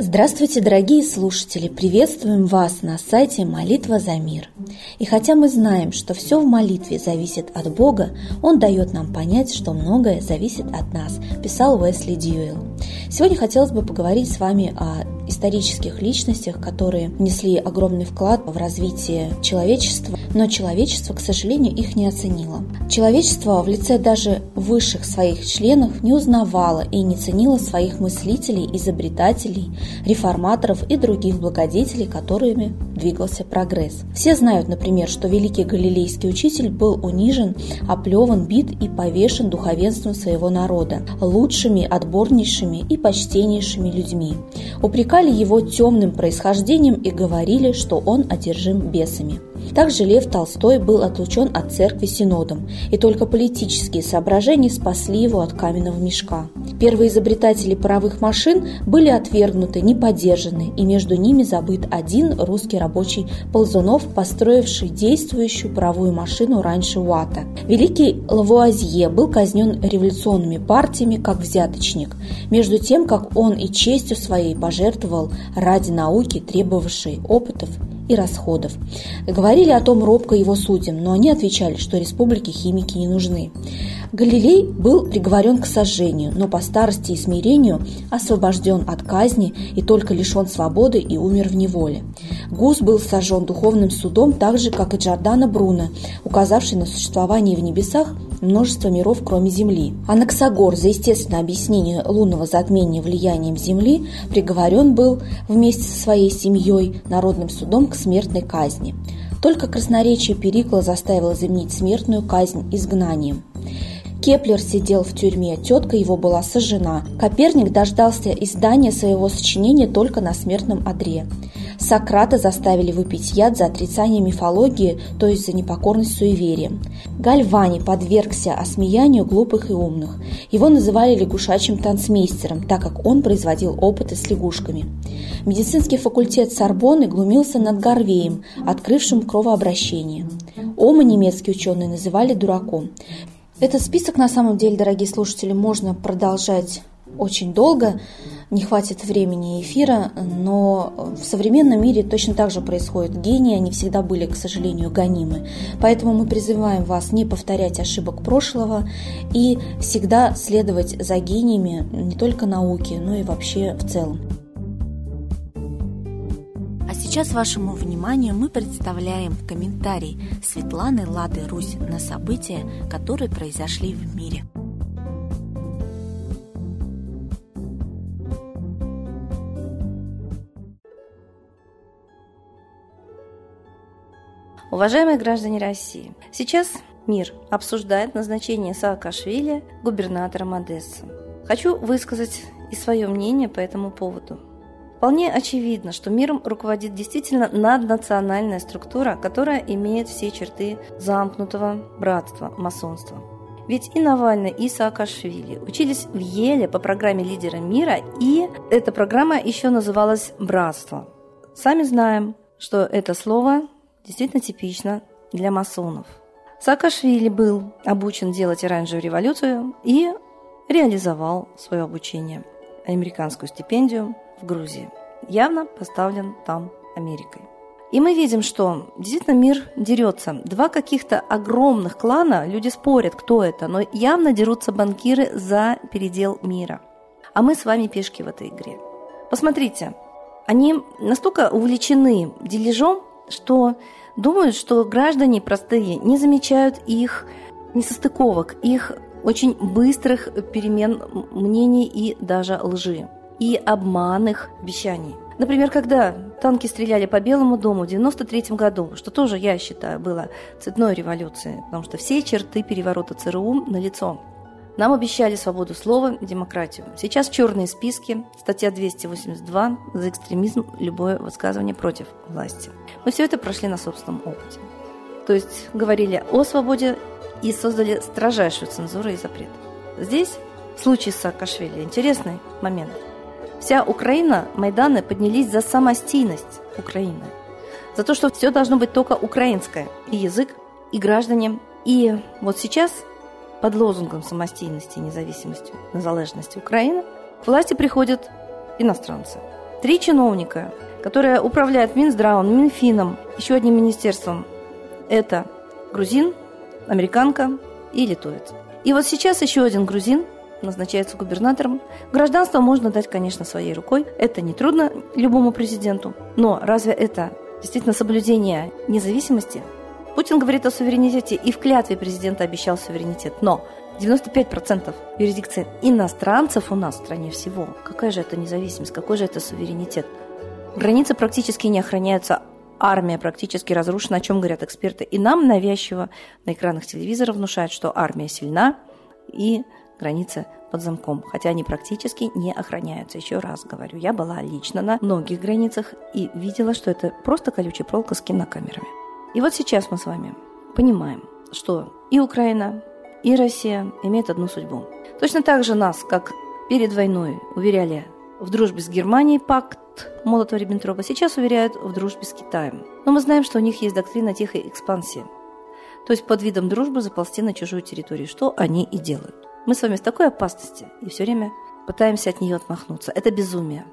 Здравствуйте, дорогие слушатели! Приветствуем вас на сайте «Молитва за мир». И хотя мы знаем, что все в молитве зависит от Бога, Он дает нам понять, что многое зависит от нас, писал Уэсли Дьюэлл. Сегодня хотелось бы поговорить с вами о исторических личностях, которые внесли огромный вклад в развитие человечества, но человечество, к сожалению, их не оценило. Человечество в лице даже высших своих членов не узнавало и не ценило своих мыслителей, изобретателей, реформаторов и других благодетелей, которыми двигался прогресс. Все знают, например, что великий галилейский учитель был унижен, оплеван, бит и повешен духовенством своего народа, лучшими, отборнейшими и почтеннейшими людьми. Упрекали его темным происхождением и говорили, что он одержим бесами. Также Лев Толстой был отлучен от церкви синодом, и только политические соображения спасли его от каменного мешка. Первые изобретатели паровых машин были отвергнуты, не поддержаны, и между ними забыт один русский рабочий Ползунов, построивший действующую паровую машину раньше Уата. Великий Лавуазье был казнен революционными партиями как взяточник, между тем, как он и честью своей пожертвовал ради науки, требовавшей опытов и расходов. Говорили о том робко его судьям, но они отвечали, что республике химики не нужны. Галилей был приговорен к сожжению, но по старости и смирению освобожден от казни и только лишен свободы и умер в неволе. Гус был сожжен духовным судом так же, как и Джордана Бруно, указавший на существование в небесах множество миров, кроме Земли. Анаксагор за естественное объяснение лунного затмения влиянием Земли приговорен был вместе со своей семьей народным судом к смертной казни. Только красноречие Перикла заставило заменить смертную казнь изгнанием. Кеплер сидел в тюрьме, тетка его была сожжена. Коперник дождался издания своего сочинения только на смертном одре. Сократа заставили выпить яд за отрицание мифологии, то есть за непокорность суевериям. Гальвани подвергся осмеянию глупых и умных. Его называли лягушачьим танцмейстером, так как он производил опыты с лягушками. Медицинский факультет Сорбонны глумился над Гарвеем, открывшим кровообращение. Ома немецкие ученые называли дураком. Этот список, на самом деле, дорогие слушатели, можно продолжать очень долго, не хватит времени эфира, но в современном мире точно так же происходит. Гении, они всегда были, к сожалению, гонимы. Поэтому мы призываем вас не повторять ошибок прошлого и всегда следовать за гениями не только науки, но и вообще в целом. А сейчас вашему вниманию мы представляем комментарий Светланы Лады Русь на события, которые произошли в мире. Уважаемые граждане России, сейчас мир обсуждает назначение Саакашвили губернатором Одессы. Хочу высказать и свое мнение по этому поводу. Вполне очевидно, что миром руководит действительно наднациональная структура, которая имеет все черты замкнутого братства, масонства. Ведь и Навальный, и Саакашвили учились в Еле по программе «Лидера мира», и эта программа еще называлась «Братство». Сами знаем, что это слово действительно типично для масонов. Саакашвили был обучен делать оранжевую революцию и реализовал свое обучение, американскую стипендию в Грузии. Явно поставлен там Америкой. И мы видим, что действительно мир дерется. Два каких-то огромных клана, люди спорят, кто это, но явно дерутся банкиры за передел мира. А мы с вами пешки в этой игре. Посмотрите, они настолько увлечены дележом, что думают, что граждане простые не замечают их несостыковок, их очень быстрых перемен мнений и даже лжи и обманных обещаний. Например, когда танки стреляли по Белому дому в 93 году, что тоже, я считаю, было цветной революцией, потому что все черты переворота ЦРУ налицо. Нам обещали свободу слова и демократию. Сейчас черные списки, статья 282 за экстремизм, любое высказывание против власти. Мы все это прошли на собственном опыте. То есть говорили о свободе и создали строжайшую цензуру и запрет. Здесь случай с Саакашвили интересный момент – Вся Украина, Майданы поднялись за самостийность Украины. За то, что все должно быть только украинское. И язык, и граждане, И вот сейчас под лозунгом самостийности, независимости, незалежности Украины к власти приходят иностранцы. Три чиновника, которые управляют Минздравом, Минфином, еще одним министерством. Это грузин, американка и литовец. И вот сейчас еще один грузин назначается губернатором. Гражданство можно дать, конечно, своей рукой. Это не трудно любому президенту. Но разве это действительно соблюдение независимости? Путин говорит о суверенитете и в клятве президента обещал суверенитет. Но 95% юрисдикции иностранцев у нас в стране всего. Какая же это независимость, какой же это суверенитет? Границы практически не охраняются, армия практически разрушена, о чем говорят эксперты. И нам навязчиво на экранах телевизора внушают, что армия сильна и границы под замком, хотя они практически не охраняются. Еще раз говорю, я была лично на многих границах и видела, что это просто колючая проволока с кинокамерами. И вот сейчас мы с вами понимаем, что и Украина, и Россия имеют одну судьбу. Точно так же нас, как перед войной уверяли в дружбе с Германией пакт Молотова-Риббентропа, сейчас уверяют в дружбе с Китаем. Но мы знаем, что у них есть доктрина тихой экспансии. То есть под видом дружбы заползти на чужую территорию, что они и делают. Мы с вами в такой опасности и все время пытаемся от нее отмахнуться. Это безумие.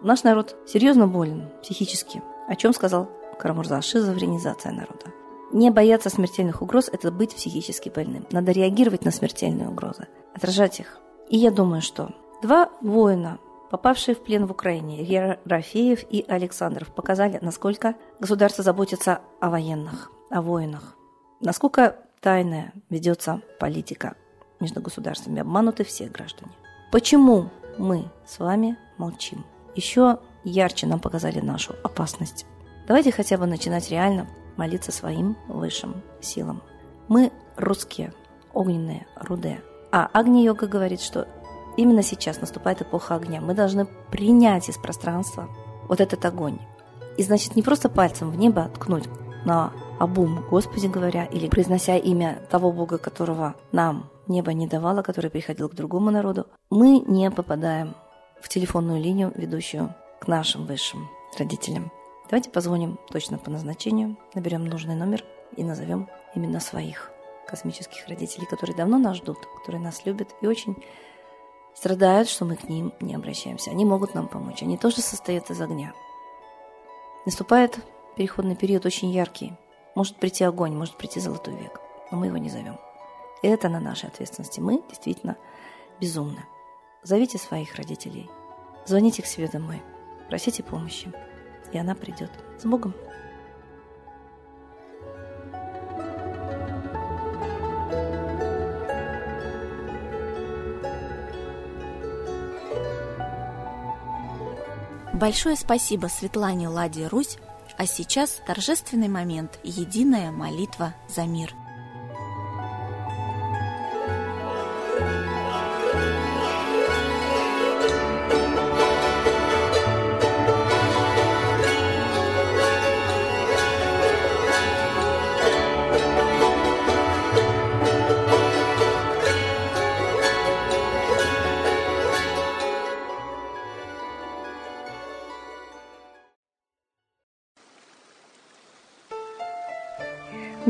Наш народ серьезно болен психически, о чем сказал Карамурза, шизофренизация народа. Не бояться смертельных угроз – это быть психически больным. Надо реагировать на смертельные угрозы, отражать их. И я думаю, что два воина, попавшие в плен в Украине, Рафеев и Александров, показали, насколько государство заботится о военных, о воинах, насколько тайная ведется политика между государствами, обмануты все граждане. Почему мы с вами молчим? Еще ярче нам показали нашу опасность. Давайте хотя бы начинать реально молиться своим высшим силам. Мы русские, огненные, рудые. А Агни-йога говорит, что именно сейчас наступает эпоха огня. Мы должны принять из пространства вот этот огонь. И значит, не просто пальцем в небо ткнуть на обум, Господи говоря, или произнося имя того Бога, которого нам небо не давало, который приходил к другому народу, мы не попадаем в телефонную линию, ведущую к нашим высшим родителям. Давайте позвоним точно по назначению, наберем нужный номер и назовем именно своих космических родителей, которые давно нас ждут, которые нас любят и очень страдают, что мы к ним не обращаемся. Они могут нам помочь. Они тоже состоят из огня. Наступает переходный период очень яркий. Может прийти огонь, может прийти золотой век, но мы его не зовем. И это на нашей ответственности. Мы действительно безумны. Зовите своих родителей. Звоните к себе домой. Просите помощи и она придет. С Богом! Большое спасибо Светлане Ладе Русь, а сейчас торжественный момент – единая молитва за мир –